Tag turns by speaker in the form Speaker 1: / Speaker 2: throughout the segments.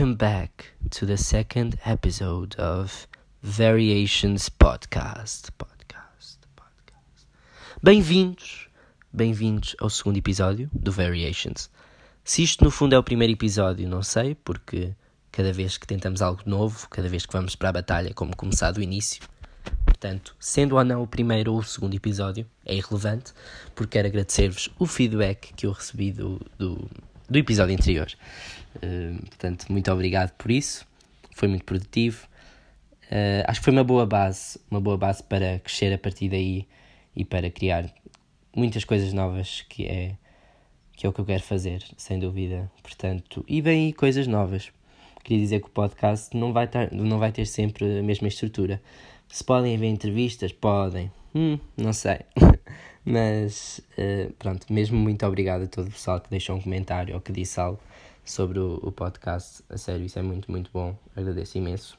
Speaker 1: Welcome back to the second episode of Variations Podcast. Podcast, podcast. Bem-vindos, bem-vindos ao segundo episódio do Variations. Se isto no fundo é o primeiro episódio, não sei, porque cada vez que tentamos algo novo, cada vez que vamos para a batalha, como começar do início. Portanto, sendo ou não o primeiro ou o segundo episódio, é irrelevante, porque quero agradecer-vos o feedback que eu recebi do, do, do episódio anterior. Uh, portanto, muito obrigado por isso. Foi muito produtivo. Uh, acho que foi uma boa base, uma boa base para crescer a partir daí e para criar muitas coisas novas que é que é o que eu quero fazer, sem dúvida. Portanto, e bem coisas novas. Queria dizer que o podcast não vai, tar, não vai ter sempre a mesma estrutura. Se podem haver entrevistas, podem. Hum, não sei. Mas uh, pronto, mesmo muito obrigado a todo o pessoal que deixou um comentário ou que disse algo sobre o, o podcast. A sério, isso é muito, muito bom. Agradeço imenso.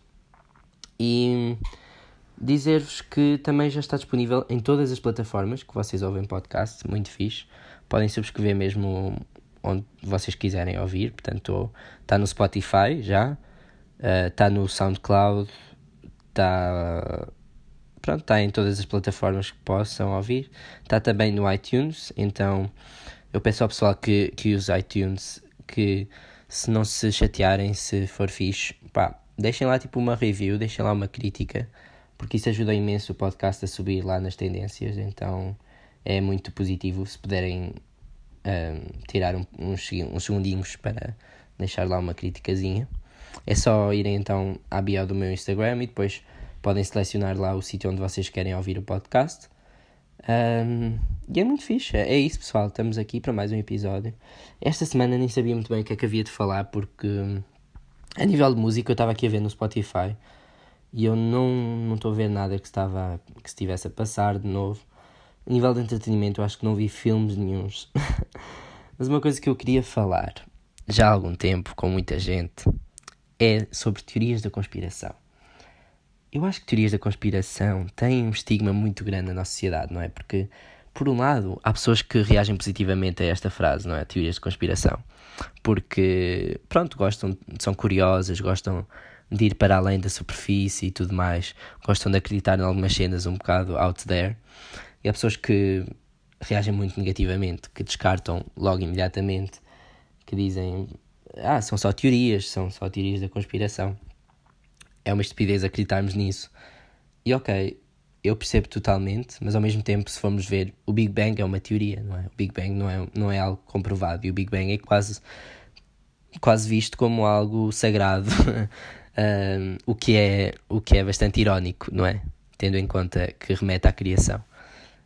Speaker 1: E dizer-vos que também já está disponível em todas as plataformas que vocês ouvem podcast, muito fixe. Podem subscrever mesmo onde vocês quiserem ouvir, portanto está no Spotify já, está uh, no SoundCloud, está pronto, está em todas as plataformas que possam ouvir, está também no iTunes, então eu peço ao pessoal que, que use iTunes que se não se chatearem se for fixe, pá, deixem lá tipo uma review, deixem lá uma crítica, porque isso ajuda imenso o podcast a subir lá nas tendências, então é muito positivo se puderem um, tirar um, uns, uns segundinhos para deixar lá uma criticazinha. É só irem então à bio do meu Instagram e depois podem selecionar lá o sítio onde vocês querem ouvir o podcast. Um, e é muito fixe. É isso, pessoal. Estamos aqui para mais um episódio. Esta semana nem sabia muito bem o que é que havia de falar, porque a nível de música eu estava aqui a ver no Spotify e eu não estou a ver nada que, estava, que estivesse a passar de novo. A nível de entretenimento, eu acho que não vi filmes nenhums. Mas uma coisa que eu queria falar já há algum tempo com muita gente é sobre teorias da conspiração. Eu acho que teorias da conspiração têm um estigma muito grande na nossa sociedade, não é? Porque, por um lado, há pessoas que reagem positivamente a esta frase, não é? Teorias de conspiração. Porque, pronto, gostam, são curiosas, gostam de ir para além da superfície e tudo mais, gostam de acreditar em algumas cenas um bocado out there. E há pessoas que reagem muito negativamente, que descartam logo imediatamente, que dizem: Ah, são só teorias, são só teorias da conspiração. É uma estupidez acreditarmos nisso. E ok, eu percebo totalmente, mas ao mesmo tempo, se formos ver, o Big Bang é uma teoria, não é? O Big Bang não é, não é algo comprovado e o Big Bang é quase, quase visto como algo sagrado, um, o, que é, o que é bastante irónico, não é? Tendo em conta que remete à criação.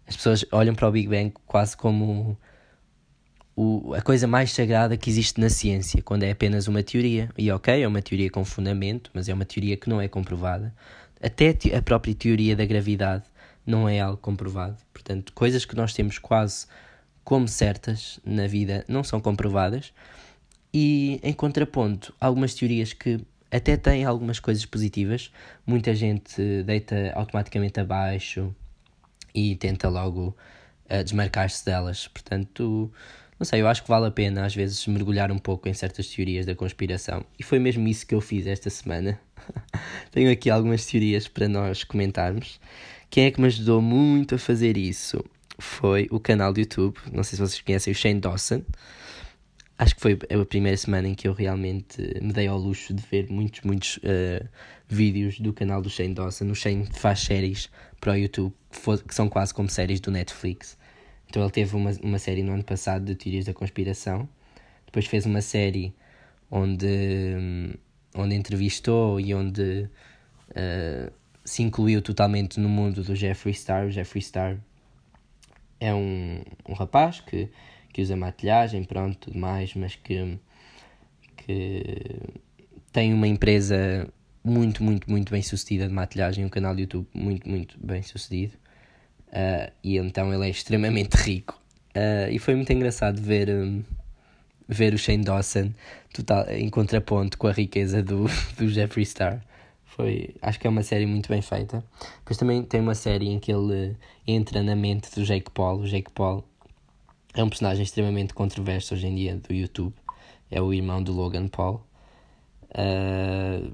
Speaker 1: As pessoas olham para o Big Bang quase como o, a coisa mais sagrada que existe na ciência, quando é apenas uma teoria. E ok, é uma teoria com fundamento, mas é uma teoria que não é comprovada. Até a própria teoria da gravidade não é algo comprovado. Portanto, coisas que nós temos quase como certas na vida não são comprovadas. E em contraponto, algumas teorias que até têm algumas coisas positivas, muita gente deita automaticamente abaixo e tenta logo uh, desmarcar-se delas. Portanto, não sei, eu acho que vale a pena às vezes mergulhar um pouco em certas teorias da conspiração. E foi mesmo isso que eu fiz esta semana. Tenho aqui algumas teorias para nós comentarmos. Quem é que me ajudou muito a fazer isso? Foi o canal do YouTube. Não sei se vocês conhecem o Shane Dawson. Acho que foi a primeira semana em que eu realmente me dei ao luxo de ver muitos, muitos uh, vídeos do canal do Shane Dawson. O Shane faz séries para o YouTube que são quase como séries do Netflix. Então ele teve uma, uma série no ano passado de teorias da conspiração. Depois fez uma série onde, onde entrevistou e onde uh, se incluiu totalmente no mundo do Jeffree Star. O Jeffree Star é um, um rapaz que, que usa maquilhagem, pronto, tudo mais, mas que, que tem uma empresa muito, muito, muito bem sucedida de maquilhagem, um canal de YouTube muito, muito bem sucedido. Uh, e então ele é extremamente rico. Uh, e foi muito engraçado ver, um, ver o Shane Dawson total, em contraponto com a riqueza do, do Jeffree Star. Foi, acho que é uma série muito bem feita. Depois também tem uma série em que ele entra na mente do Jake Paul. O Jake Paul é um personagem extremamente controverso hoje em dia do YouTube. É o irmão do Logan Paul. Uh,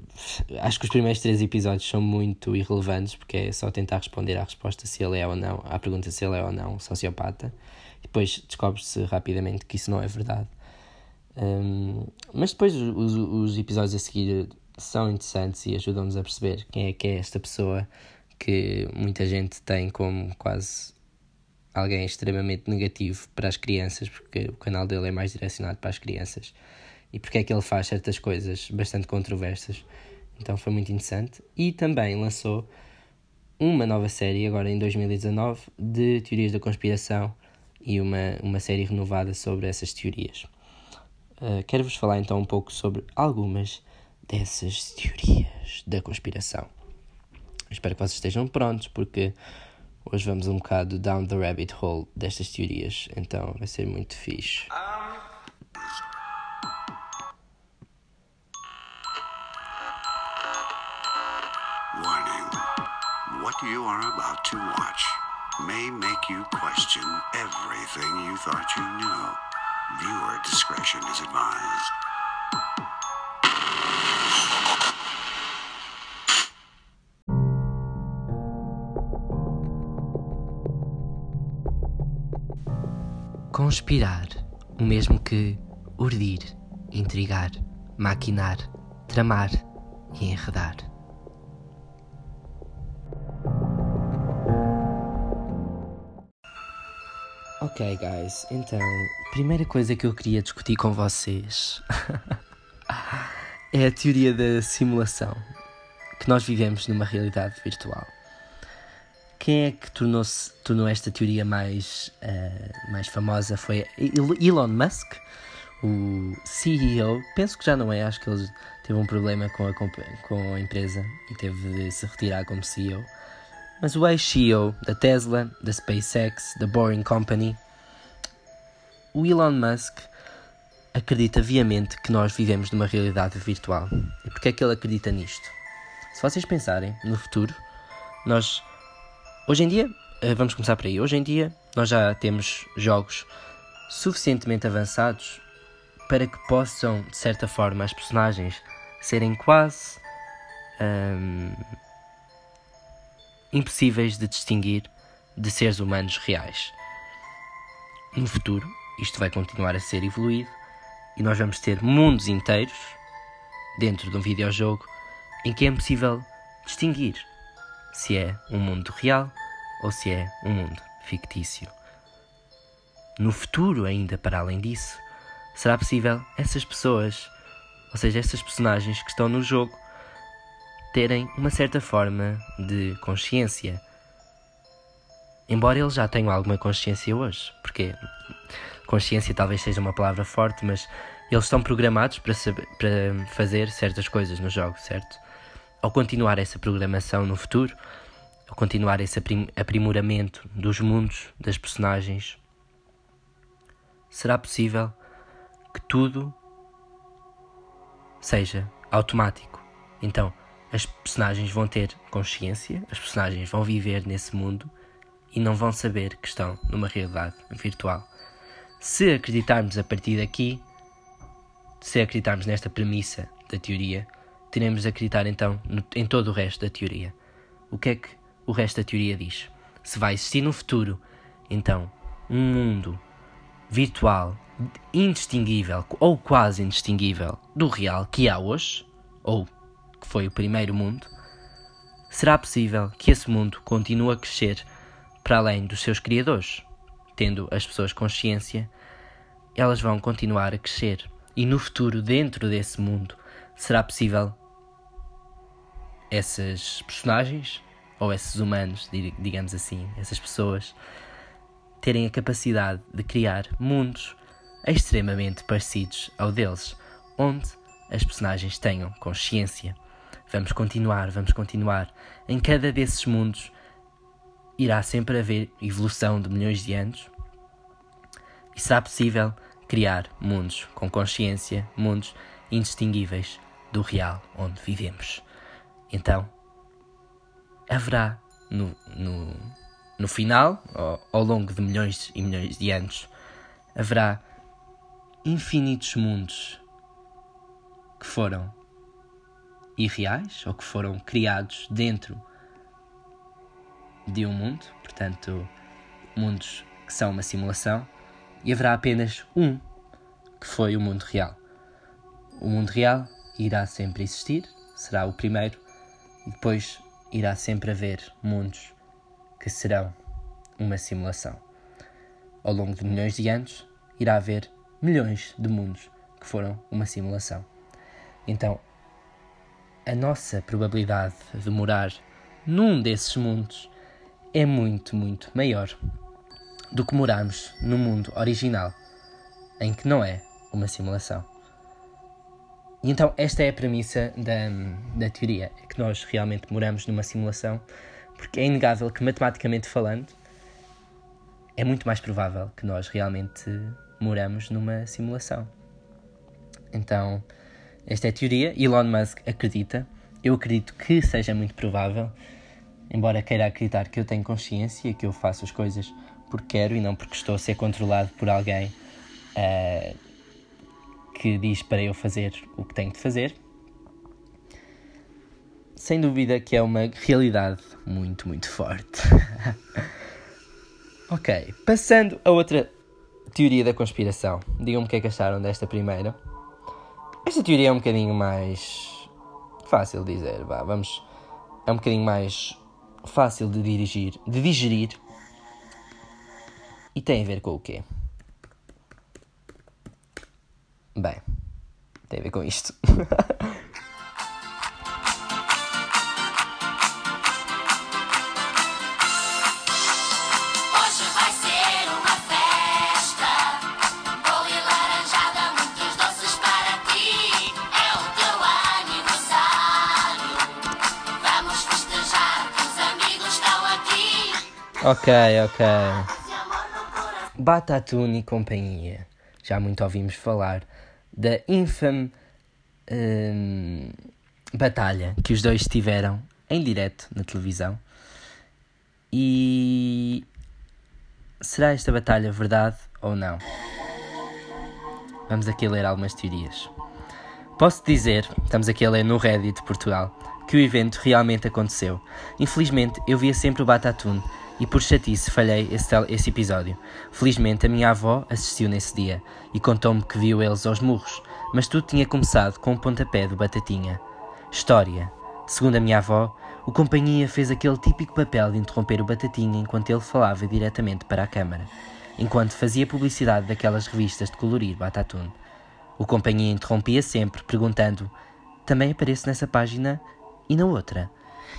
Speaker 1: acho que os primeiros três episódios são muito irrelevantes porque é só tentar responder à resposta se ele é ou não, à pergunta se ele é ou não sociopata. Depois descobre-se rapidamente que isso não é verdade. Um, mas depois os, os episódios a seguir são interessantes e ajudam-nos a perceber quem é que é esta pessoa que muita gente tem como quase alguém extremamente negativo para as crianças, porque o canal dele é mais direcionado para as crianças e porque é que ele faz certas coisas bastante controversas. Então foi muito interessante. E também lançou uma nova série, agora em 2019, de teorias da conspiração e uma, uma série renovada sobre essas teorias. Uh, Quero-vos falar então um pouco sobre algumas dessas teorias da conspiração. Espero que vocês estejam prontos, porque hoje vamos um bocado down the rabbit hole destas teorias, então vai ser muito fixe. You are about to watch may make you question everything you thought you knew. Viewer discretion is advised. Conspirar, o mesmo que urdir, intrigar, maquinar, tramar e enredar. Ok, guys, então, primeira coisa que eu queria discutir com vocês é a teoria da simulação, que nós vivemos numa realidade virtual. Quem é que tornou, tornou esta teoria mais, uh, mais famosa foi Elon Musk, o CEO. Penso que já não é, acho que ele teve um problema com a, com a empresa e teve de se retirar como CEO mas o ex-CEO da Tesla, da SpaceX, da Boring Company, o Elon Musk acredita viamente que nós vivemos numa realidade virtual. E porquê é que ele acredita nisto? Se vocês pensarem no futuro, nós hoje em dia, eh, vamos começar por aí. Hoje em dia, nós já temos jogos suficientemente avançados para que possam, de certa forma, as personagens serem quase hum, impossíveis de distinguir de seres humanos reais. No futuro, isto vai continuar a ser evoluído e nós vamos ter mundos inteiros dentro de um videojogo em que é impossível distinguir se é um mundo real ou se é um mundo fictício. No futuro, ainda para além disso, será possível essas pessoas, ou seja, essas personagens que estão no jogo, terem uma certa forma de consciência. Embora eles já tenham alguma consciência hoje, porque consciência talvez seja uma palavra forte, mas eles estão programados para, saber, para fazer certas coisas no jogo, certo? Ao continuar essa programação no futuro, ao continuar esse aprimoramento dos mundos, das personagens, será possível que tudo seja automático. Então, as personagens vão ter consciência, as personagens vão viver nesse mundo e não vão saber que estão numa realidade virtual. Se acreditarmos a partir daqui, se acreditarmos nesta premissa da teoria, teremos de acreditar então no, em todo o resto da teoria. O que é que o resto da teoria diz? Se vai existir no futuro, então, um mundo virtual indistinguível ou quase indistinguível do real que há hoje, ou que foi o primeiro mundo, será possível que esse mundo continue a crescer para além dos seus criadores. Tendo as pessoas consciência, elas vão continuar a crescer. E no futuro, dentro desse mundo, será possível essas personagens, ou esses humanos, digamos assim, essas pessoas, terem a capacidade de criar mundos extremamente parecidos ao deles, onde as personagens tenham consciência. Vamos continuar, vamos continuar. Em cada desses mundos irá sempre haver evolução de milhões de anos e será possível criar mundos com consciência, mundos indistinguíveis do real onde vivemos. Então, haverá no, no, no final, ao, ao longo de milhões e milhões de anos, haverá infinitos mundos que foram irreais ou que foram criados dentro de um mundo, portanto, mundos que são uma simulação, e haverá apenas um que foi o mundo real. O mundo real irá sempre existir, será o primeiro, e depois irá sempre haver mundos que serão uma simulação. Ao longo de milhões de anos, irá haver milhões de mundos que foram uma simulação. Então, a nossa probabilidade de morar num desses mundos é muito, muito maior do que morarmos no mundo original, em que não é uma simulação. E então, esta é a premissa da, da teoria: é que nós realmente moramos numa simulação, porque é inegável que, matematicamente falando, é muito mais provável que nós realmente moramos numa simulação. Então, esta é a teoria. Elon Musk acredita. Eu acredito que seja muito provável, embora queira acreditar que eu tenho consciência, que eu faço as coisas porque quero e não porque estou a ser controlado por alguém uh, que diz para eu fazer o que tenho de fazer. Sem dúvida que é uma realidade muito, muito forte. ok, passando a outra teoria da conspiração. Digam-me o que é que acharam desta primeira. Esta teoria é um bocadinho mais fácil de dizer, vá, vamos. É um bocadinho mais fácil de dirigir, de digerir. E tem a ver com o quê? Bem, tem a ver com isto. Ok, ok. Batatune e companhia. Já muito ouvimos falar da infame hum, batalha que os dois tiveram em direto na televisão. E será esta batalha verdade ou não? Vamos aqui ler algumas teorias. Posso dizer, estamos aqui a ler no Reddit de Portugal, que o evento realmente aconteceu. Infelizmente, eu via sempre o Batatune e por chatice falhei esse, esse episódio. Felizmente a minha avó assistiu nesse dia e contou-me que viu eles aos murros, mas tudo tinha começado com o um pontapé do Batatinha. História. Segundo a minha avó, o companhia fez aquele típico papel de interromper o Batatinha enquanto ele falava diretamente para a câmara, enquanto fazia publicidade daquelas revistas de colorir Batatune. O companhia interrompia sempre, perguntando: Também apareço nessa página e na outra?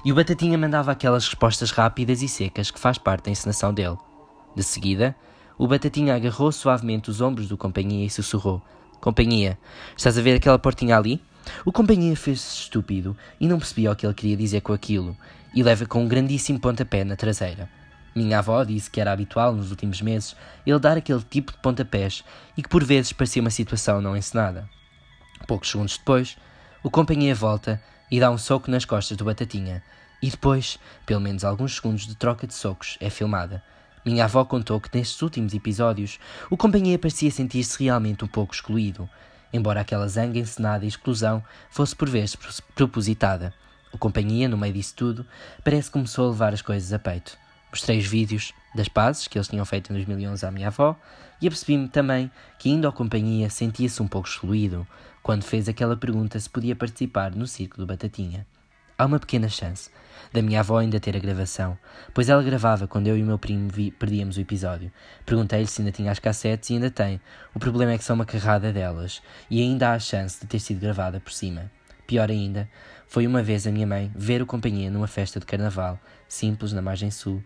Speaker 1: E o Batatinha mandava aquelas respostas rápidas e secas que faz parte da encenação dele. De seguida, o Batatinha agarrou suavemente os ombros do Companhia e sussurrou: Companhia, estás a ver aquela portinha ali? O Companhia fez-se estúpido e não percebia o que ele queria dizer com aquilo, e leva com um grandíssimo pontapé na traseira. Minha avó disse que era habitual nos últimos meses ele dar aquele tipo de pontapés e que por vezes parecia uma situação não encenada. Poucos segundos depois, o Companhia volta e dá um soco nas costas do Batatinha. E depois, pelo menos alguns segundos de troca de socos, é filmada. Minha avó contou que nestes últimos episódios o companhia parecia sentir-se realmente um pouco excluído, embora aquela zanga encenada e exclusão fosse por vezes propositada. O companhia, no meio disso tudo, parece que começou a levar as coisas a peito. Mostrei os vídeos das pazes que eles tinham feito em 2011 à minha avó e apercebi-me também que, indo à companhia, sentia-se um pouco excluído, quando fez aquela pergunta se podia participar no circo do Batatinha. Há uma pequena chance da minha avó ainda ter a gravação, pois ela gravava quando eu e o meu primo vi, perdíamos o episódio. Perguntei-lhe se ainda tinha as cassetes e ainda tem. O problema é que são uma carrada delas e ainda há a chance de ter sido gravada por cima. Pior ainda, foi uma vez a minha mãe ver o companhia numa festa de carnaval, simples na margem sul,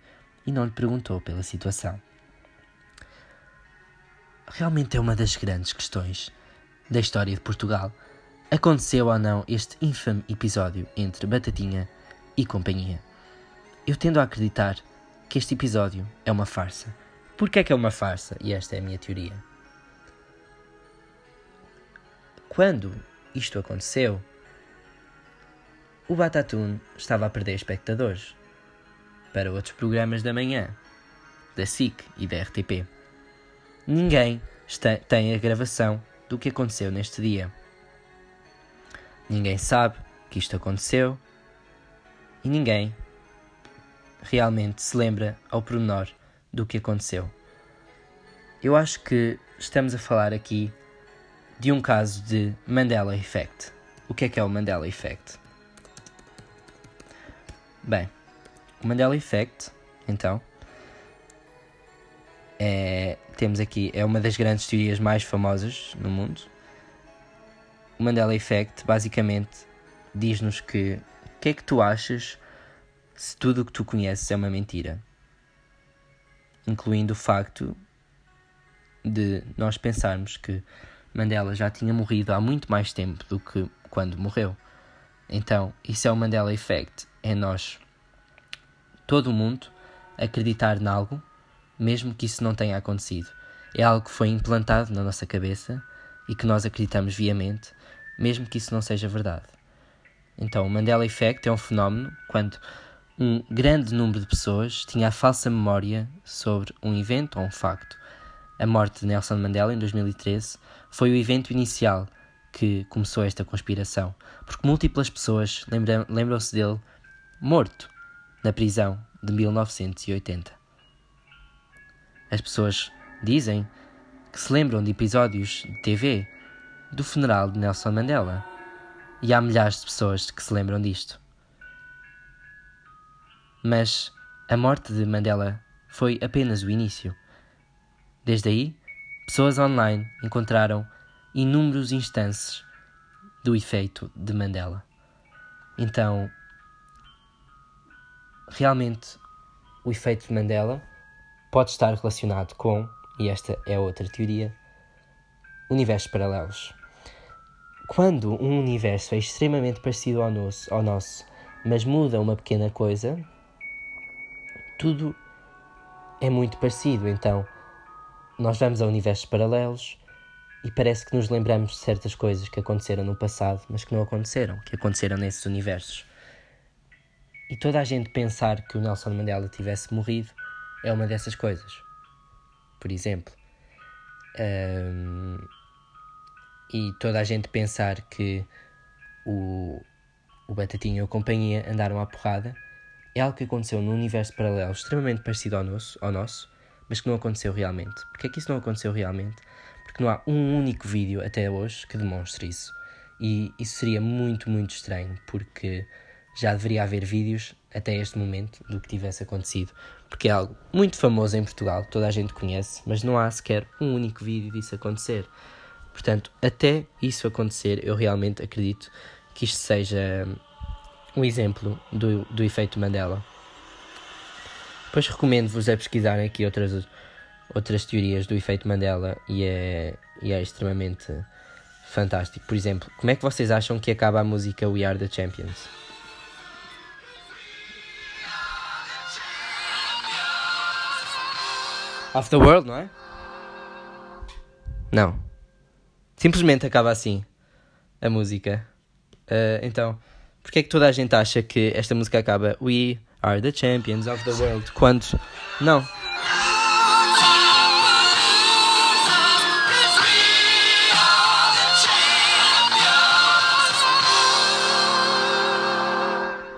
Speaker 1: e não lhe perguntou pela situação. Realmente é uma das grandes questões da história de Portugal, aconteceu ou não este infame episódio entre Batatinha e companhia. Eu tendo a acreditar que este episódio é uma farsa. Porquê é que é uma farsa? E esta é a minha teoria. Quando isto aconteceu, o Batatune estava a perder espectadores para outros programas da manhã, da SIC e da RTP. Ninguém tem a gravação do que aconteceu neste dia. Ninguém sabe que isto aconteceu e ninguém realmente se lembra ao pormenor do que aconteceu. Eu acho que estamos a falar aqui de um caso de Mandela Effect. O que é que é o Mandela Effect? Bem, o Mandela Effect, então, é, temos aqui, é uma das grandes teorias mais famosas no mundo. O Mandela Effect basicamente diz-nos que o que é que tu achas se tudo o que tu conheces é uma mentira? Incluindo o facto de nós pensarmos que Mandela já tinha morrido há muito mais tempo do que quando morreu. Então, isso é o Mandela Effect. É nós, todo o mundo, acreditar em algo, mesmo que isso não tenha acontecido. É algo que foi implantado na nossa cabeça e que nós acreditamos viamente, mesmo que isso não seja verdade. Então, o Mandela Effect é um fenómeno quando um grande número de pessoas tinha a falsa memória sobre um evento ou um facto. A morte de Nelson Mandela em 2013 foi o evento inicial que começou esta conspiração, porque múltiplas pessoas lembram-se dele morto na prisão de 1980. As pessoas dizem que se lembram de episódios de TV do funeral de Nelson Mandela e há milhares de pessoas que se lembram disto. Mas a morte de Mandela foi apenas o início. Desde aí, pessoas online encontraram inúmeros instantes do efeito de Mandela. Então, realmente, o efeito de Mandela pode estar relacionado com, e esta é outra teoria, universos paralelos. Quando um universo é extremamente parecido ao nosso, ao nosso, mas muda uma pequena coisa, tudo é muito parecido. Então, nós vamos a universos paralelos e parece que nos lembramos de certas coisas que aconteceram no passado, mas que não aconteceram, que aconteceram nesses universos. E toda a gente pensar que o Nelson Mandela tivesse morrido é uma dessas coisas. Por exemplo. Um, e toda a gente pensar que o, o Batatinha e a companhia andaram à porrada é algo que aconteceu num universo paralelo extremamente parecido ao nosso, ao nosso mas que não aconteceu realmente. Porquê é que isso não aconteceu realmente? Porque não há um único vídeo até hoje que demonstre isso. E isso seria muito, muito estranho, porque já deveria haver vídeos até este momento do que tivesse acontecido, porque é algo muito famoso em Portugal, toda a gente conhece, mas não há sequer um único vídeo disso acontecer. Portanto, até isso acontecer, eu realmente acredito que isto seja um exemplo do, do efeito Mandela. Depois recomendo-vos a pesquisarem aqui outras, outras teorias do efeito Mandela e é, e é extremamente fantástico. Por exemplo, como é que vocês acham que acaba a música We Are the Champions? Of the World, não é? Não. Simplesmente acaba assim a música. Uh, então, porque é que toda a gente acha que esta música acaba We are the champions of the world quando não?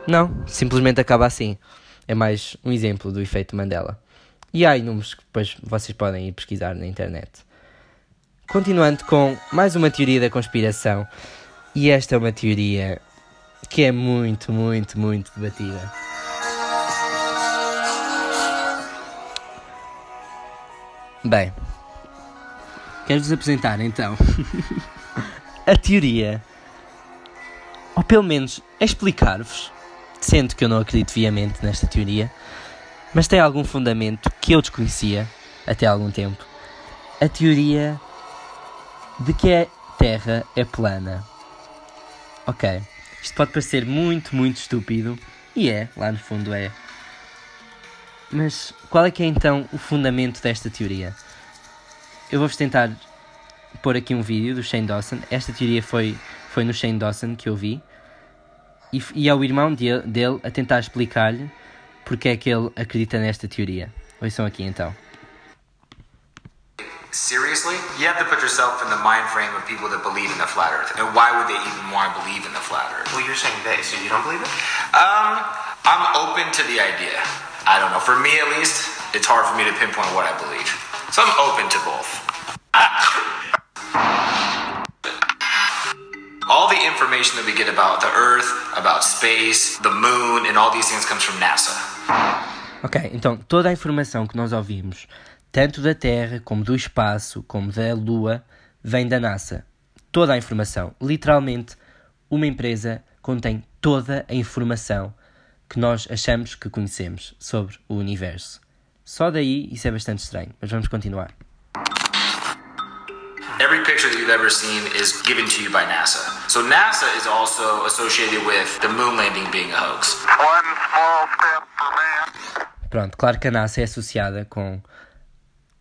Speaker 1: Não, simplesmente acaba assim. É mais um exemplo do efeito Mandela. E há inúmeros que depois vocês podem ir pesquisar na internet. Continuando com mais uma teoria da conspiração, e esta é uma teoria que é muito, muito, muito debatida. Bem, quero-vos apresentar então a teoria, ou pelo menos explicar-vos, sendo que eu não acredito viamente nesta teoria, mas tem algum fundamento que eu desconhecia até algum tempo. A teoria de que a Terra é plana. Ok, isto pode parecer muito, muito estúpido, e é, lá no fundo é. Mas qual é que é então o fundamento desta teoria? Eu vou-vos tentar pôr aqui um vídeo do Shane Dawson. Esta teoria foi, foi no Shane Dawson que eu vi. E, e é o irmão de, dele a tentar explicar-lhe porque é que ele acredita nesta teoria. Ouçam aqui então.
Speaker 2: seriously, you have to put yourself in the mind frame of people that believe in the flat Earth. And why would they even want to believe in the flat Earth?
Speaker 3: Well, you're saying they, so you don't believe it?
Speaker 2: Um, I'm open to the idea. I don't know. For me, at least, it's hard for me to pinpoint what I believe. So I'm open to both. All the information that we get about the Earth, about space, the moon, and all these things comes from NASA.
Speaker 1: Ok, então toda a informação que nós ouvimos, tanto da Terra, como do espaço, como da Lua, vem da NASA. Toda a informação. Literalmente, uma empresa contém toda a informação que nós achamos que conhecemos sobre o universo. Só daí isso é bastante estranho, mas vamos continuar.
Speaker 2: Every picture that you've ever seen is given to you by NASA. So NASA is also associated with the moon landing being a hoax.
Speaker 4: One
Speaker 1: Pronto, claro que a NASA é associada com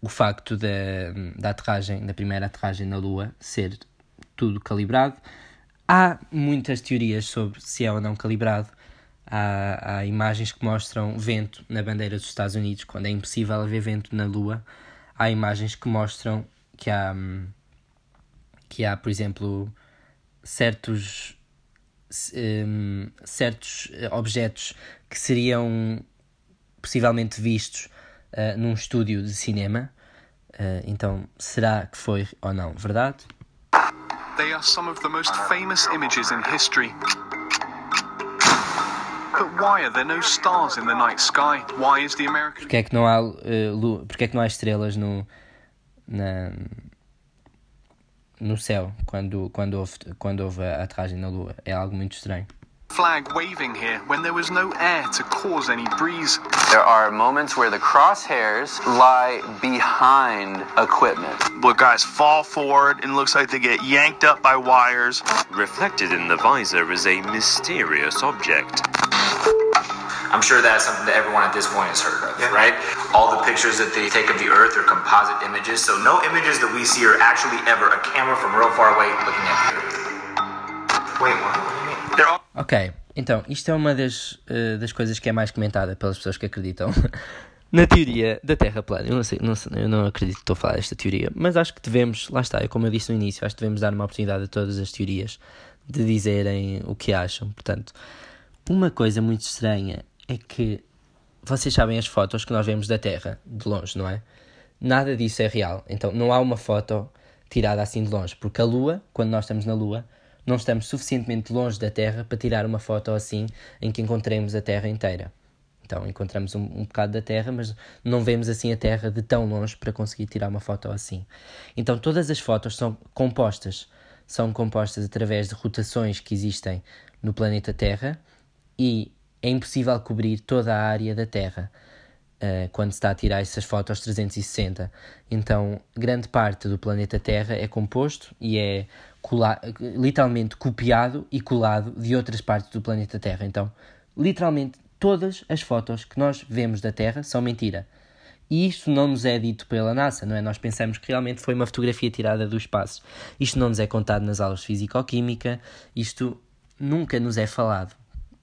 Speaker 1: o facto da, da aterragem, da primeira aterragem na Lua, ser tudo calibrado. Há muitas teorias sobre se é ou não calibrado. Há, há imagens que mostram vento na bandeira dos Estados Unidos, quando é impossível haver vento na Lua. Há imagens que mostram que há, hum, que há por exemplo, certos, hum, certos objetos que seriam possivelmente vistos uh, num estúdio de cinema. Uh, então, será que foi ou não verdade?
Speaker 5: They are some of the most famous images in history. But why are there no stars in the night sky? Why is the American
Speaker 1: Porque é que não há, uh, lu- porque é que não há estrelas no, na, no céu quando, quando, houve, quando houve a aterragem na Lua? É algo muito estranho.
Speaker 5: Flag waving here when there was no air to cause any breeze?
Speaker 6: There are moments where the crosshairs lie behind equipment.
Speaker 7: where guys fall forward and looks like they get yanked up by wires.
Speaker 8: Reflected in the visor is a mysterious object.
Speaker 2: I'm sure that's something that everyone at this point has heard of, right? All the pictures that they take of the Earth are composite images, so no images that we see are actually ever a camera from real far away looking at the Earth.
Speaker 3: Wait, what?
Speaker 1: Ok, então, isto é uma das, eh, das coisas que é mais comentada pelas pessoas que acreditam na teoria da Terra plana. Eu não sei, não eu não acredito que estou a falar desta teoria, mas acho que devemos, lá está, como eu disse no início, acho que devemos dar uma oportunidade a todas as teorias de dizerem o que acham. Portanto, uma coisa muito estranha é que vocês sabem as fotos que nós vemos da Terra de longe, não é? Nada disso é real. Então, não há uma foto tirada assim de longe, porque a Lua, quando nós estamos na Lua, não estamos suficientemente longe da Terra para tirar uma foto assim em que encontremos a Terra inteira. Então encontramos um, um bocado da Terra, mas não vemos assim a Terra de tão longe para conseguir tirar uma foto assim. Então todas as fotos são compostas, são compostas através de rotações que existem no planeta Terra e é impossível cobrir toda a área da Terra uh, quando se está a tirar essas fotos 360. Então, grande parte do planeta Terra é composto e é literalmente copiado e colado de outras partes do planeta Terra. Então, literalmente todas as fotos que nós vemos da Terra são mentira. E isto não nos é dito pela NASA, não é? Nós pensamos que realmente foi uma fotografia tirada do espaço. Isto não nos é contado nas aulas de Físico-Química, isto nunca nos é falado.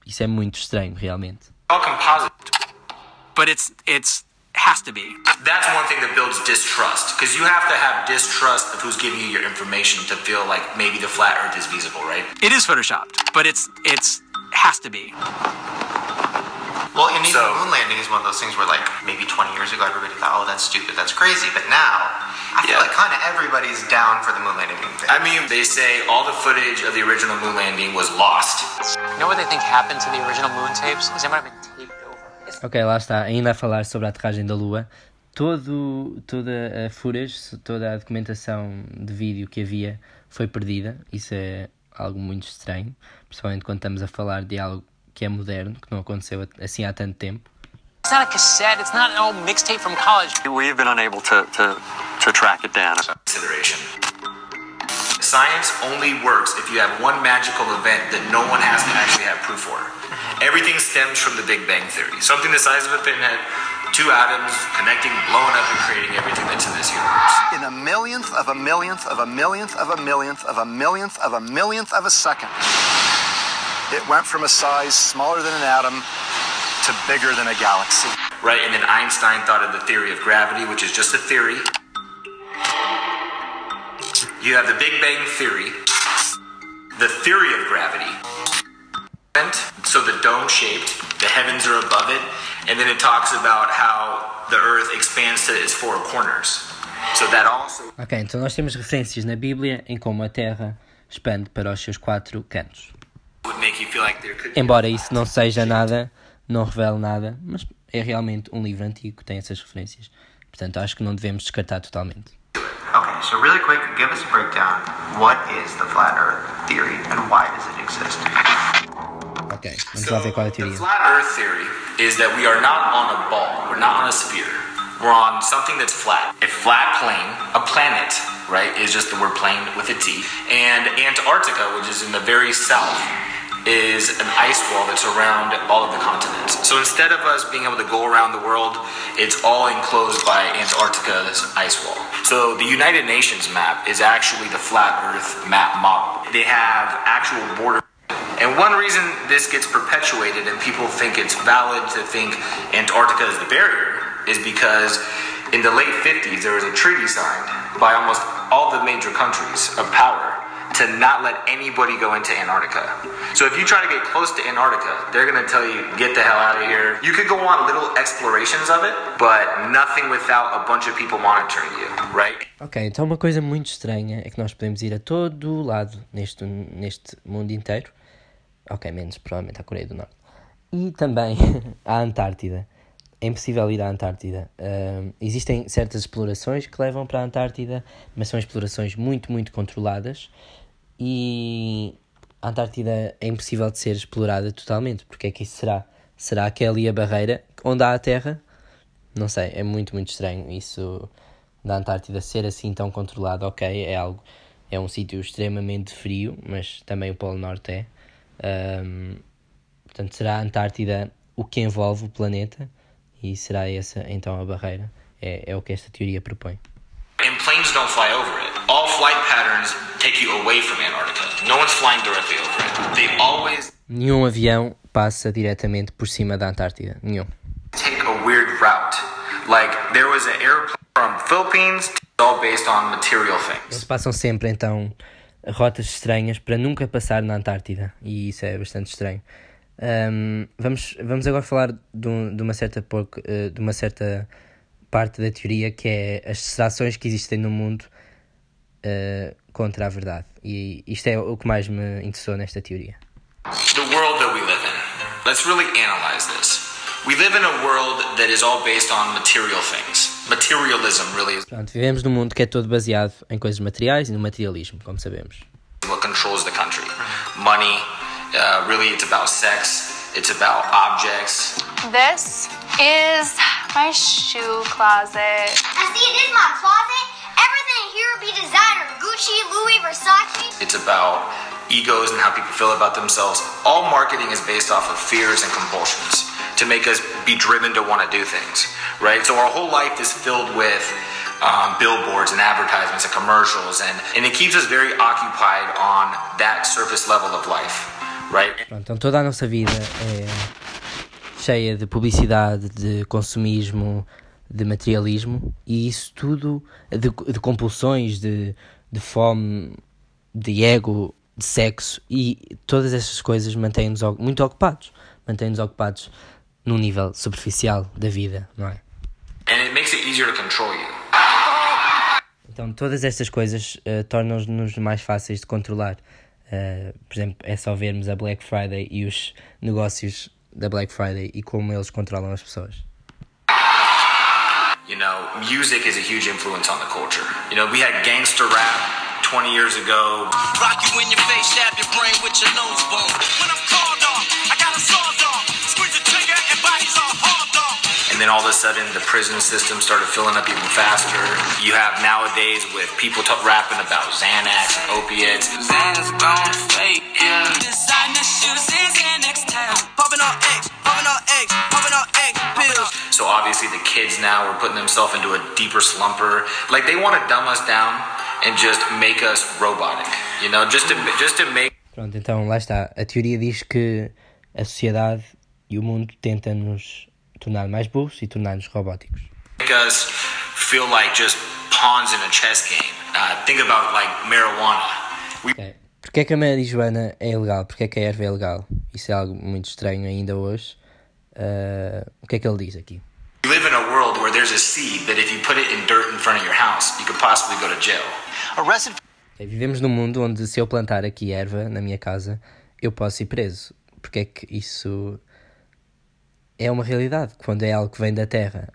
Speaker 1: Isso é muito estranho, realmente.
Speaker 2: All composite.
Speaker 9: But it's it's has to be.
Speaker 2: That's one thing that builds distrust, because you have to have distrust of who's giving you your information to feel like maybe the flat Earth is feasible, right?
Speaker 9: It is photoshopped, but it's it's has to be.
Speaker 3: Well, and even
Speaker 2: So-
Speaker 3: the moon landing is one of those things where, like, maybe 20 years ago, everybody thought, oh, that's stupid, that's crazy. But now, I feel
Speaker 2: Yeah.
Speaker 3: like kind of everybody's down for the moon landing being fake.
Speaker 2: I mean, they say all the footage of the original moon landing was lost.
Speaker 10: You know what they think happened to the original moon tapes? Is they might have been taped over.
Speaker 1: Ok, lá está, ainda a falar sobre a aterragem da Lua. Todo, toda a footage, toda a documentação de vídeo que havia foi perdida. Isso é algo muito estranho, principalmente quando estamos a falar de algo que é moderno, que não aconteceu assim há tanto tempo.
Speaker 10: It's not a cassette. It's not an old mixtape from college.
Speaker 11: We've been unable to, to, to track it down.
Speaker 2: Consideration. Science only works if you have one magical event that no one has to actually have proof for. Everything stems from the Big Bang Theory. Something the size of a pinhead, two atoms connecting, blowing up, and creating everything that's in this universe.
Speaker 4: In a millionth of a millionth of a millionth of a millionth of a millionth of a millionth of a second, it went from a size smaller than an atom to bigger than a galaxy.
Speaker 2: Right, and then Einstein thought of the theory of gravity, which is just a theory. You have the Big Bang Theory, the theory of gravity. So the dome shaped, the heavens are above it, and then it talks about how the earth expands to its four corners. So that also
Speaker 1: Ok, então nós temos referências na Bíblia em como a Terra expande para os seus quatro cantos. Embora isso não seja nada, não revele nada, mas é realmente um livro antigo que tem essas referências. Portanto, acho que não devemos descartar totalmente.
Speaker 3: Okay, so really quick, give us a breakdown. What is the flat Earth theory and why does it exist?
Speaker 1: Ok, vamos lá ver qual é a
Speaker 2: The flat Earth theory is that we are not on a ball. We're not on a sphere. We're on something that's flat. A flat plane, a planet, right, is just the word plane with a T. And Antarctica, which is in the very south, is an ice wall that's around all of the continents. So instead of us being able to go around the world, it's all enclosed by Antarctica's ice wall. So the United Nations map is actually the flat Earth map model. They have actual border and one reason this gets perpetuated and people think it's valid to think Antarctica is the barrier is because in the late 50s there was a treaty signed by almost all the major countries of power to not let anybody go into Antarctica. So if you try to get close to Antarctica, they're to tell you get the hell out of here. You could go on little explorations of it, but nothing without a bunch of people monitoring you, right?
Speaker 1: Ok, então uma coisa muito estranha é que nós podemos ir a todo lado neste, neste mundo inteiro. Ok, menos provavelmente à Coreia do Norte. E também à Antártida. É impossível ir à Antártida. Ahm, existem certas explorações que levam para a Antártida, mas são explorações muito, muito controladas. E a Antártida é impossível de ser explorada totalmente. Porque é que isso será? Será que é ali a barreira onde há a Terra? Não sei, é muito, muito estranho isso da Antártida ser assim tão controlado. Ok, é algo, é um sítio extremamente frio, mas também o Polo Norte é. Ahm, portanto, será a Antártida o que envolve o planeta e será essa então a barreira? É, é o que esta teoria propõe.
Speaker 2: And planes don't fly over it. All flight patterns take you away from Antarctica. No one's flying directly over it. They always
Speaker 1: Nenhum avião passa diretamente por cima da Antártida. Nenhum.
Speaker 2: take a weird route. Like there was an airplane from Philippines, all based on material things.
Speaker 1: Eles passam sempre então rotas estranhas para nunca passar na Antártida e isso é bastante estranho. Ahm, vamos, vamos agora falar de, um- de uma certa pouco, eh, de uma certa parte da teoria que é as distrações que existem no mundo eh, contra a verdade. E isto é o que mais me interessou nesta teoria.
Speaker 2: The world that we live in. Let's really analyze this. We live in a world that is all based on material things. Materialism really is
Speaker 1: Pronto, vivemos num mundo que é todo baseado em coisas materiais e no materialismo, como sabemos.
Speaker 2: what controls the country. Money, uh, really, it's about sex. It's about objects.
Speaker 12: This is my shoe closet.
Speaker 13: I see it is my closet. Everything here would be designer. Gucci, Louis, Versace.
Speaker 2: It's about egos and how people feel about themselves. All marketing is based off of fears and compulsions to make us be driven to want to do things, right? So our whole life is filled with um, billboards and advertisements and commercials, and, and it keeps us very occupied on that surface level of life, right?
Speaker 1: Pronto, então toda a nossa vida é cheia de publicidade, de consumismo, de materialismo e isso tudo, de, de compulsões, de, de fome, de ego, de sexo e todas essas coisas mantêm-nos muito ocupados, mantêm-nos ocupados num nível superficial da vida, não é?
Speaker 2: And it makes it easier to control you.
Speaker 1: Então, todas estas coisas eh, tornam-nos mais fáceis de controlar. Eh, por exemplo, é só vermos a Black Friday e os negócios da Black Friday e como eles controlam as pessoas.
Speaker 2: You know, music is a huge influence on the culture. You know, we had gangster rap 20 years ago.
Speaker 14: Rock you in your face, stab your brain with your nose bone. When I'm called off, I got a sawed off. Squeeze the trigger and bodies are hauled off.
Speaker 2: And then all of a sudden, the prison system started filling up even faster. You have nowadays with people t- rapping about Xanax and opiates.
Speaker 14: Xanax gone fake, yeah. Designer shoes is in next town. Popping on X, popping on X, popping on X pills.
Speaker 2: So obviously, the kids now are putting themselves into a deeper slumper. Like they want to dumb us down and just make us robotic. You know, just to just to make
Speaker 1: Pronto, então lá está. A teoria diz que a sociedade e o mundo tenta nos tornar mais burros e tornar-nos robóticos.
Speaker 2: make us feel like just pawns in a chess game. Uh, think about like marijuana. We
Speaker 1: Ok. Porquê é que a marijuana é ilegal? Porquê é que a erva é ilegal? Isso é algo muito estranho ainda hoje. Ah, o que é que ele diz aqui?
Speaker 2: live in a world where there's a seed that if you put it in dirt in front of your house, you could possibly go to jail.
Speaker 4: Arrested
Speaker 1: Ok, Vivemos num mundo onde se eu plantar aqui erva na minha casa, eu posso ir preso. Porque é que isso é uma realidade? Quando é algo que vem da terra,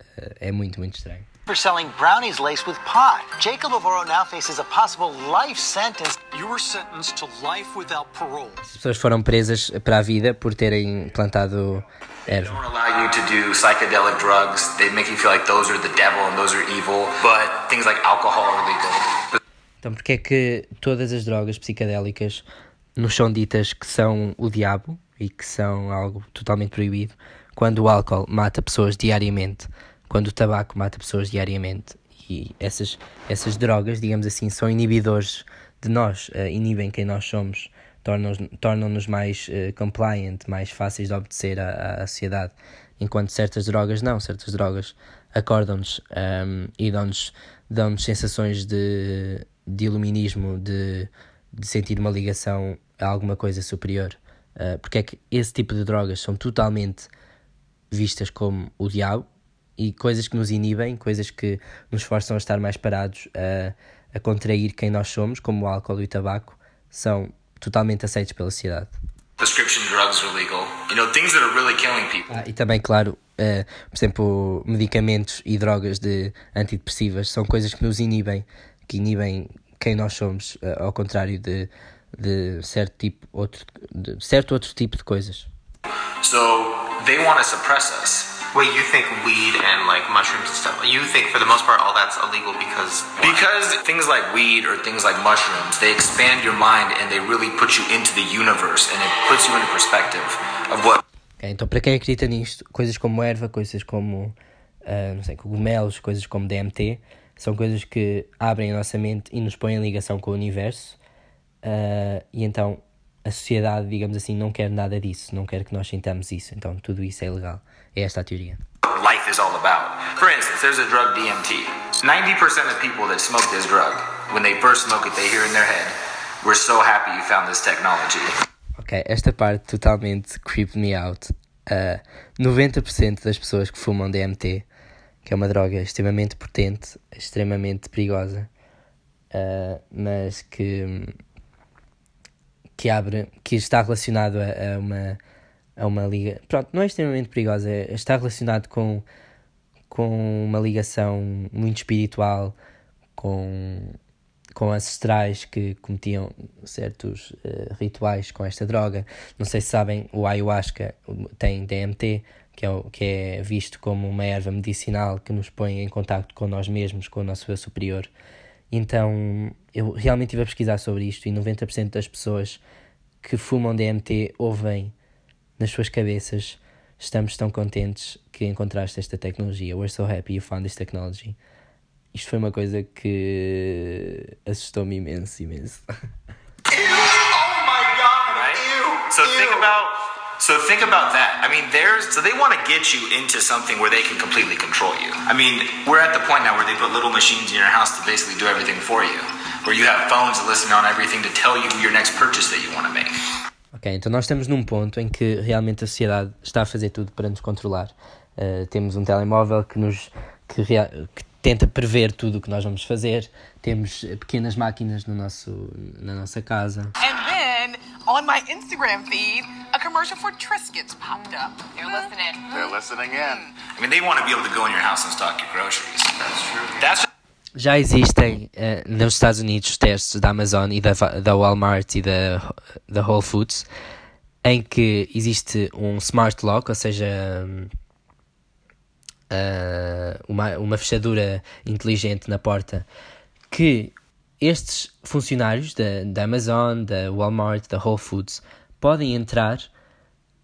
Speaker 1: ah, é muito, muito estranho.
Speaker 4: For selling brownies laced with pot. Jacob Avoro now faces a possible life sentence.
Speaker 5: You were sentenced to life without parole.
Speaker 1: As pessoas foram presas para a vida por terem plantado erva.
Speaker 2: don't allow you to do psychedelic drugs. They make you feel like those are the devil and those are evil. But things like alcohol are legal.
Speaker 1: Então, porque é que todas as drogas psicadélicas nos são ditas que são o diabo e que são algo totalmente proibido, quando o álcool mata pessoas diariamente, quando o tabaco mata pessoas diariamente. E essas, essas drogas, digamos assim, são inibidores de nós, eh, inibem quem nós somos, tornam-nos tornam-nos mais eh, compliant, mais fáceis de obedecer à, à sociedade, enquanto certas drogas não, certas drogas acordam-nos ehm, e dão-nos dão sensações de, de iluminismo, de, de sentir uma ligação a alguma coisa superior. Uh, porque é que esse tipo de drogas são totalmente vistas como o diabo e coisas que nos inibem, coisas que nos forçam a estar mais parados, a, a contrair quem nós somos, como o álcool e o tabaco, são totalmente aceitos pela sociedade.
Speaker 2: You know, really.
Speaker 1: Ah, e também, claro, eh, por exemplo, medicamentos e drogas de antidepressivas são coisas que nos inibem, que inibem quem nós somos, eh, ao contrário de, de certo tipo outro de certo outro tipo de coisas.
Speaker 2: So they want to suppress us.
Speaker 3: Wait, you think weed and like mushrooms and stuff? You think for the most part all that's illegal because
Speaker 2: Because things like weed or things like mushrooms, they expand your mind and they really put you into the universe and it puts you into perspective of what
Speaker 1: Ok, então, para quem acredita nisto, coisas como erva, coisas como ah, não sei, cogumelos, coisas como DMT, são coisas que abrem a nossa mente e nos põem em ligação com o universo. ah, e então a sociedade, digamos assim, não quer nada disso, não quer que nós sintamos isso. Então tudo isso é ilegal. É esta a teoria.
Speaker 2: life is all about. For instance, there's a drug DMT. 90% of people that smoke this drug, when they first smoke it, they hear in their head, We're so happy you found this technology.
Speaker 1: Ok, esta parte totalmente creeped me out. Uh, 90% das pessoas que fumam DMT, que é uma droga extremamente potente, extremamente perigosa, uh, mas que, que abre, que está relacionado a, a uma a uma liga. Pronto, não é extremamente perigosa, é- está relacionado com, com uma ligação muito espiritual, com, com ancestrais que cometiam certos eh, rituais com esta droga. Não sei se sabem, o ayahuasca tem DMT, que é, que é visto como uma erva medicinal que nos põe em contato com nós mesmos, com o nosso eu superior. Então, eu realmente estive a pesquisar sobre isto e 90% das pessoas que fumam DMT ouvem nas suas cabeças estamos tão contentes que encontraste esta tecnologia. We're so happy you found this technology. Isto foi uma coisa que assustou-me imenso, imenso.
Speaker 2: Right? So think about so think about that. I mean, there's so they want to get you into something where they can completely control you. I mean, we're at the point now where they put little machines in your house to basically do everything for you. Where you have phones that listen on everything to tell you your next purchase that you want to make.
Speaker 1: Ok, então nós estamos num ponto em que realmente a sociedade está a fazer tudo para nos controlar. Uh, temos um telemóvel que nos que, que tenta prever tudo o que nós vamos fazer. Temos pequenas máquinas no nosso, na nossa casa.
Speaker 15: And then on my Instagram feed, a commercial for Triscuits popped up. They're listening.
Speaker 4: They're listening in.
Speaker 2: I mean, they want to be able to go in your house and stock your groceries. That's true. That's
Speaker 1: Já existem eh, nos Estados Unidos testes da Amazon e da, da Walmart e da, da Whole Foods em que existe um smart lock, ou seja, ah, uma, uma fechadura inteligente na porta que estes funcionários da, da Amazon, da Walmart, da Whole Foods podem entrar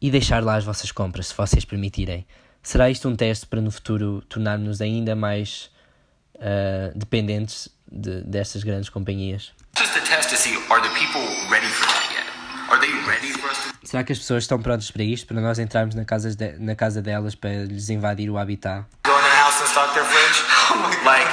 Speaker 1: e deixar lá as vossas compras, se vocês permitirem. Será isto um teste para no futuro tornar-nos ainda mais ah, dependentes de, destas grandes companhias?
Speaker 2: just a test to see are the people ready for that yet? Are they ready for us to
Speaker 1: Será que as pessoas estão prontas para isto? Para nós entrarmos na casa, de- na casa delas para lhes invadir o habitat?
Speaker 2: go in their house and stock their fridge? like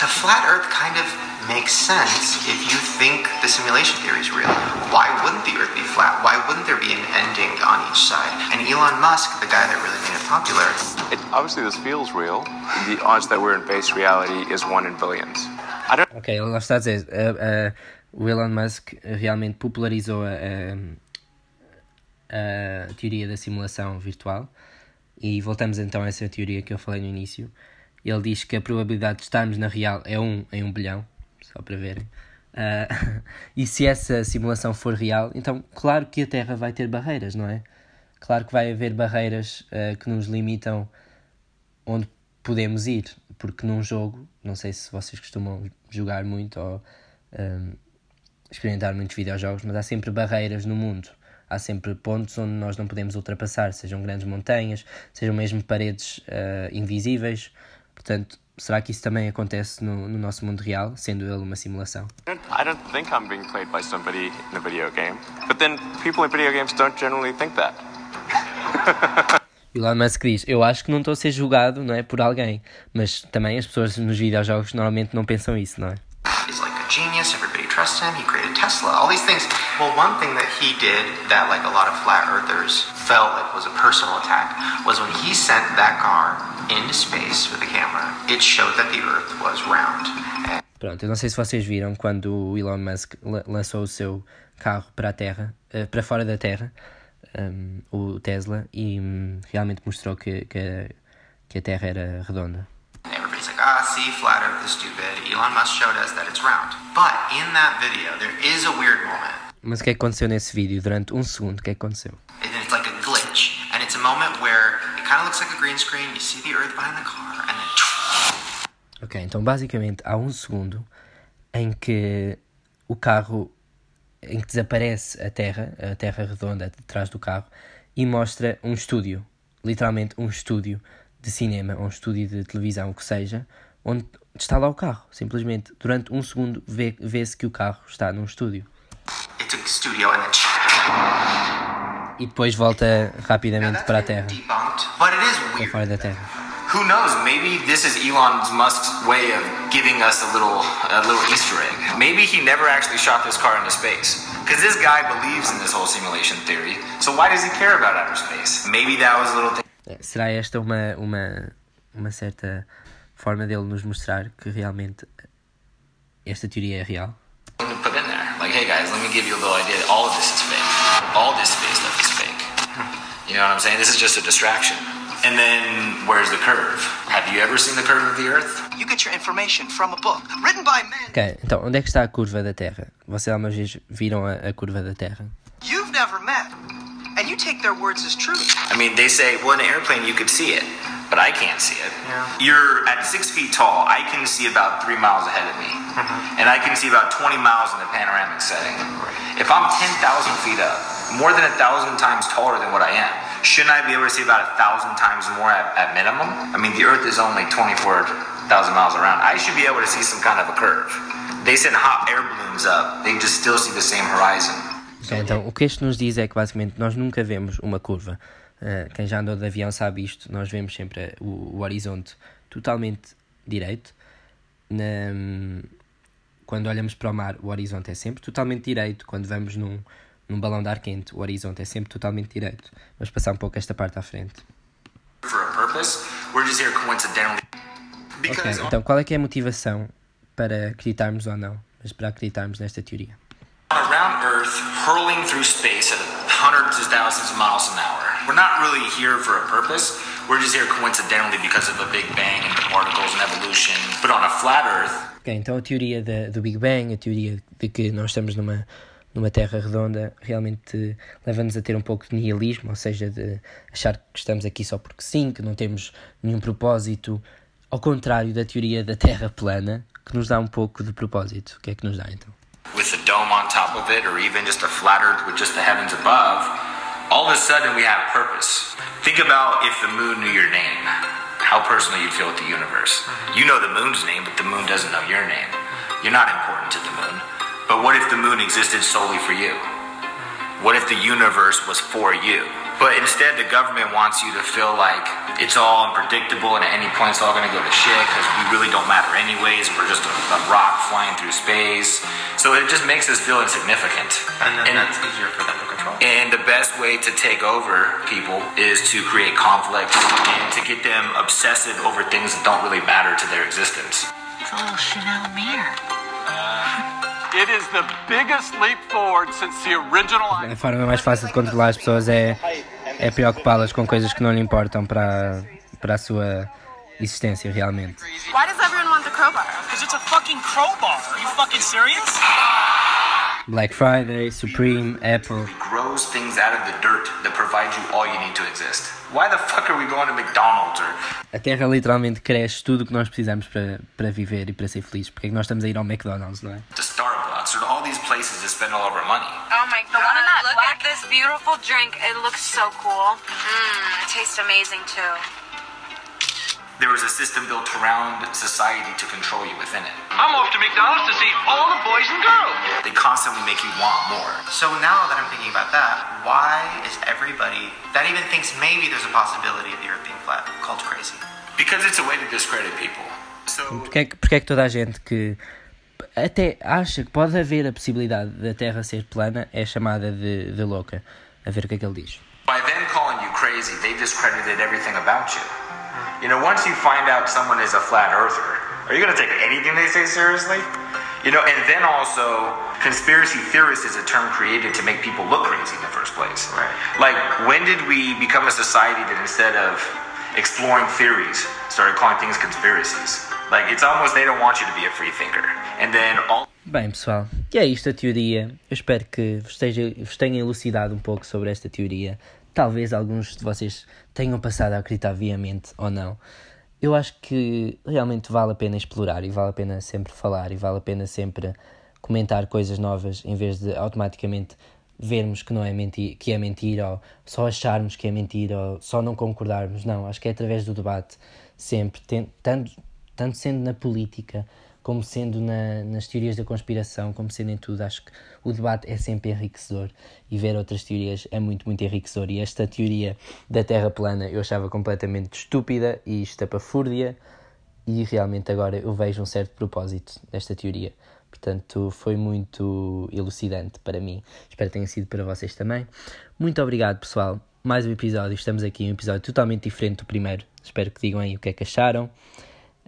Speaker 3: the flat earth kind of makes sense if you think the simulation theory is real. Why wouldn't the Earth be flat? Why wouldn't there be an ending on each side? And Elon Musk, the guy that really made it popular,
Speaker 16: It, obviously, this feels real. The odds that we're in base reality is one in billions. I don't.
Speaker 1: Ok, ele lá está a dizer. uh, uh, o Elon Musk realmente popularizou a, a, a teoria da simulação virtual. E voltamos então a essa teoria que eu falei no início. Ele diz que a probabilidade de estarmos na real é 1 em 1 bilhão, só para verem. Uh, e se essa simulação for real, então claro que a Terra vai ter barreiras, não é? Claro que vai haver barreiras uh, que nos limitam onde podemos ir, porque num jogo, não sei se vocês costumam jogar muito ou um, experimentar muitos videojogos, mas há sempre barreiras no mundo. Há sempre pontos onde nós não podemos ultrapassar, sejam grandes montanhas, sejam mesmo paredes uh, invisíveis. Portanto, será que isso também acontece no, no, nosso mundo real, sendo ele uma simulação?
Speaker 16: I don't think I'm being played by somebody in a video game. But then people in video games don't generally think that.
Speaker 1: Elon Musk diz, eu acho que não estou a ser julgado não é, por alguém, mas também as pessoas nos videojogos normalmente não pensam isso, não é?
Speaker 3: He's like a genius, trusts him, he created Tesla, all these things. Well, one thing that he did that like a lot of flat earthers felt like was a personal attack was when he sent that car into space with a camera, it showed that the earth was round. And
Speaker 1: Pronto, eu não sei se vocês viram quando o Elon Musk lançou o seu carro para a Terra, uh, para fora da Terra, um, o Tesla, e um, realmente mostrou que, que, que a Terra era redonda.
Speaker 3: See, flat Earth is stupid. Elon Musk showed us that it's round. But in that video, there is a weird moment.
Speaker 1: Mas o que é aconteceu nesse vídeo? Durante um segundo, o que é que aconteceu?
Speaker 3: And it's like a glitch. And it's a moment where it kind of looks like a green screen. You see the Earth behind the car, and then.
Speaker 1: Ok, então basicamente há um segundo em que o carro em que desaparece a terra, a terra redonda detrás do carro, e mostra um estúdio, literalmente um estúdio de cinema, ou um estúdio de televisão, o que seja, onde está lá o carro. Simplesmente, durante um segundo, vê- vê-se que o carro está num estúdio.
Speaker 3: Studio.
Speaker 1: E depois volta rapidamente para a terra, para fora da terra.
Speaker 2: Who knows? Maybe this is Elon Musk's way of giving us a little, a little Easter egg. Maybe he never actually shot this car into space. Because this guy believes in this whole simulation theory. So why does he care about outer space? Maybe that was a little thing.
Speaker 1: É, Será esta uma, uma, uma certa forma dele nos mostrar que realmente esta teoria é real?
Speaker 2: to put in there. Like, hey guys, let me give you a little idea. All of this is fake. All this space stuff is fake. You know what I'm saying? This is just a distraction. And then where's the curve? Have you ever seen the curve of the Earth?
Speaker 17: You get your information from a book written by men
Speaker 1: Ok, então onde é que está a curva da Terra? Vocês alguma vez viram a, a curva da Terra?
Speaker 17: you've never met, and you take their words as truth.
Speaker 2: I mean, they say, well, in an airplane you could see it, but I can't see it. You're at six feet tall. I can see about three miles ahead of me, mm-hmm. and I can see about 20 miles in the panoramic setting. If I'm 10,000 feet up, more than a thousand times taller than what I am, shouldn't I be able to see about a thousand times more at, at minimum? I mean, the Earth is only 24,000 miles around. I should be able to see some kind of a curve. They send hot air balloons up. They just still see the same horizon.
Speaker 1: Então o que este nos diz é que basicamente nós nunca vemos uma curva. Uh, quem já andou de avião sabe isto, nós vemos sempre o, o horizonte totalmente direito. Na- quando olhamos para o mar, o horizonte é sempre totalmente direito. Quando vamos num, num balão de ar quente, o horizonte é sempre totalmente direito. Vamos passar um pouco esta parte à frente. Ok, então qual é que é a motivação para acreditarmos ou não, mas para acreditarmos nesta teoria?
Speaker 2: around Earth, hurling through space at hundreds of thousands of miles an hour. We're not really here for a purpose. We're just here coincidentally because of a Big Bang and particles and evolution. But on a flat Earth,
Speaker 1: Ok, então a teoria da- do Big Bang, a teoria de que nós estamos numa, numa Terra redonda, realmente leva-nos a ter um pouco de nihilismo, ou seja, de achar que estamos aqui só porque sim, que não temos nenhum propósito, ao contrário da teoria da Terra plana, que nos dá um pouco de propósito. O que é que nos dá então?
Speaker 2: with a dome on top of it, or even just a flat Earth with just the heavens above, all of a sudden we have purpose. Think about if the moon knew your name, how personal you'd feel with the universe. You know the moon's name, but the moon doesn't know your name. You're not important to the moon. But what if the moon existed solely for you? What if the universe was for you? But instead, the government wants you to feel like it's all unpredictable and at any point it's all going to go to shit because we really don't matter anyways. We're just a, a rock flying through space. So it just makes us feel insignificant.
Speaker 3: And then that's easier for them to control.
Speaker 2: And the best way to take over people is to create conflict and to get them obsessive over things that don't really matter to their existence.
Speaker 18: It's a little Chanel mirror.
Speaker 5: It uh, is the biggest leap forward since the original.
Speaker 1: A forma mais fácil de controlar as pessoas é, é preocupá-las com coisas que não lhe importam para, para a sua existência realmente.
Speaker 15: Why does everyone want the crowbar?
Speaker 9: Because it's a fucking crowbar. Are you fucking serious?
Speaker 1: Black Friday, Supreme, Apple.
Speaker 2: grows things out of the dirt that provide you all you need to exist. Why the fuck are we going to McDonald's or
Speaker 1: A Terra literalmente cresce tudo o que nós precisamos para, para viver e para ser felizes. Porque é que nós estamos a ir ao McDonald's, não é?
Speaker 2: These places to spend all of our money?
Speaker 12: Oh my god. Look at this beautiful drink. It looks so cool. Mmm, it tastes amazing too.
Speaker 2: There was a system built around society to control you within it.
Speaker 17: I'm off to McDonald's to see all the boys and girls.
Speaker 2: They constantly make you want more.
Speaker 3: So now that I'm thinking about that, why is everybody that even thinks maybe there's a possibility of the Earth being flat called crazy?
Speaker 2: Because it's a way to discredit people. So
Speaker 1: Porque é, que, porque é que toda a gente que até acha que pode haver a possibilidade da Terra ser plana é chamada de, de louca? A ver o que é que ele diz.
Speaker 2: by them calling you crazy, they discredited everything about you. You know, once you find out someone is a flat earther, are you going to take anything they say seriously? You know, and then also, conspiracy theorist is a term created to make people look crazy in the first place.
Speaker 3: Right.
Speaker 2: Like, when did we become a society that instead of exploring theories, started calling things conspiracies? Like, it's almost they don't want you to be a free thinker. And then all.
Speaker 1: Bem, pessoal, e é isto a teoria. Eu espero que vos, esteja, vos tenha elucidado um pouco sobre esta teoria. Talvez alguns de vocês tenham passado a acreditar viamente ou não. Eu acho que realmente vale a pena explorar e vale a pena sempre falar e vale a pena sempre comentar coisas novas em vez de automaticamente vermos que não é mentira, que é mentira ou só acharmos que é mentira ou só não concordarmos. Não, acho que é através do debate sempre, ten- tanto, tanto sendo na política como sendo na, nas teorias da conspiração, como sendo em tudo, acho que o debate é sempre enriquecedor e ver outras teorias é muito, muito enriquecedor. E esta teoria da Terra plana eu achava completamente estúpida e estapafúrdia e realmente agora eu vejo um certo propósito nesta teoria. Portanto, foi muito elucidante para mim. Espero que tenha sido para vocês também. Muito obrigado, pessoal. Mais um episódio. Estamos aqui, um episódio totalmente diferente do primeiro. Espero que digam aí o que é que acharam.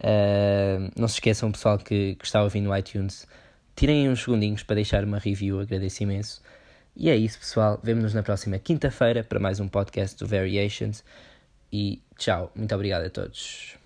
Speaker 1: Uh, não se esqueçam, pessoal, que, que está a ouvir no iTunes. Tirem uns segundinhos para deixar uma review, agradeço imenso. E é isso, pessoal. Vemo-nos na próxima quinta-feira para mais um podcast do Variations. E tchau. Muito obrigado a todos.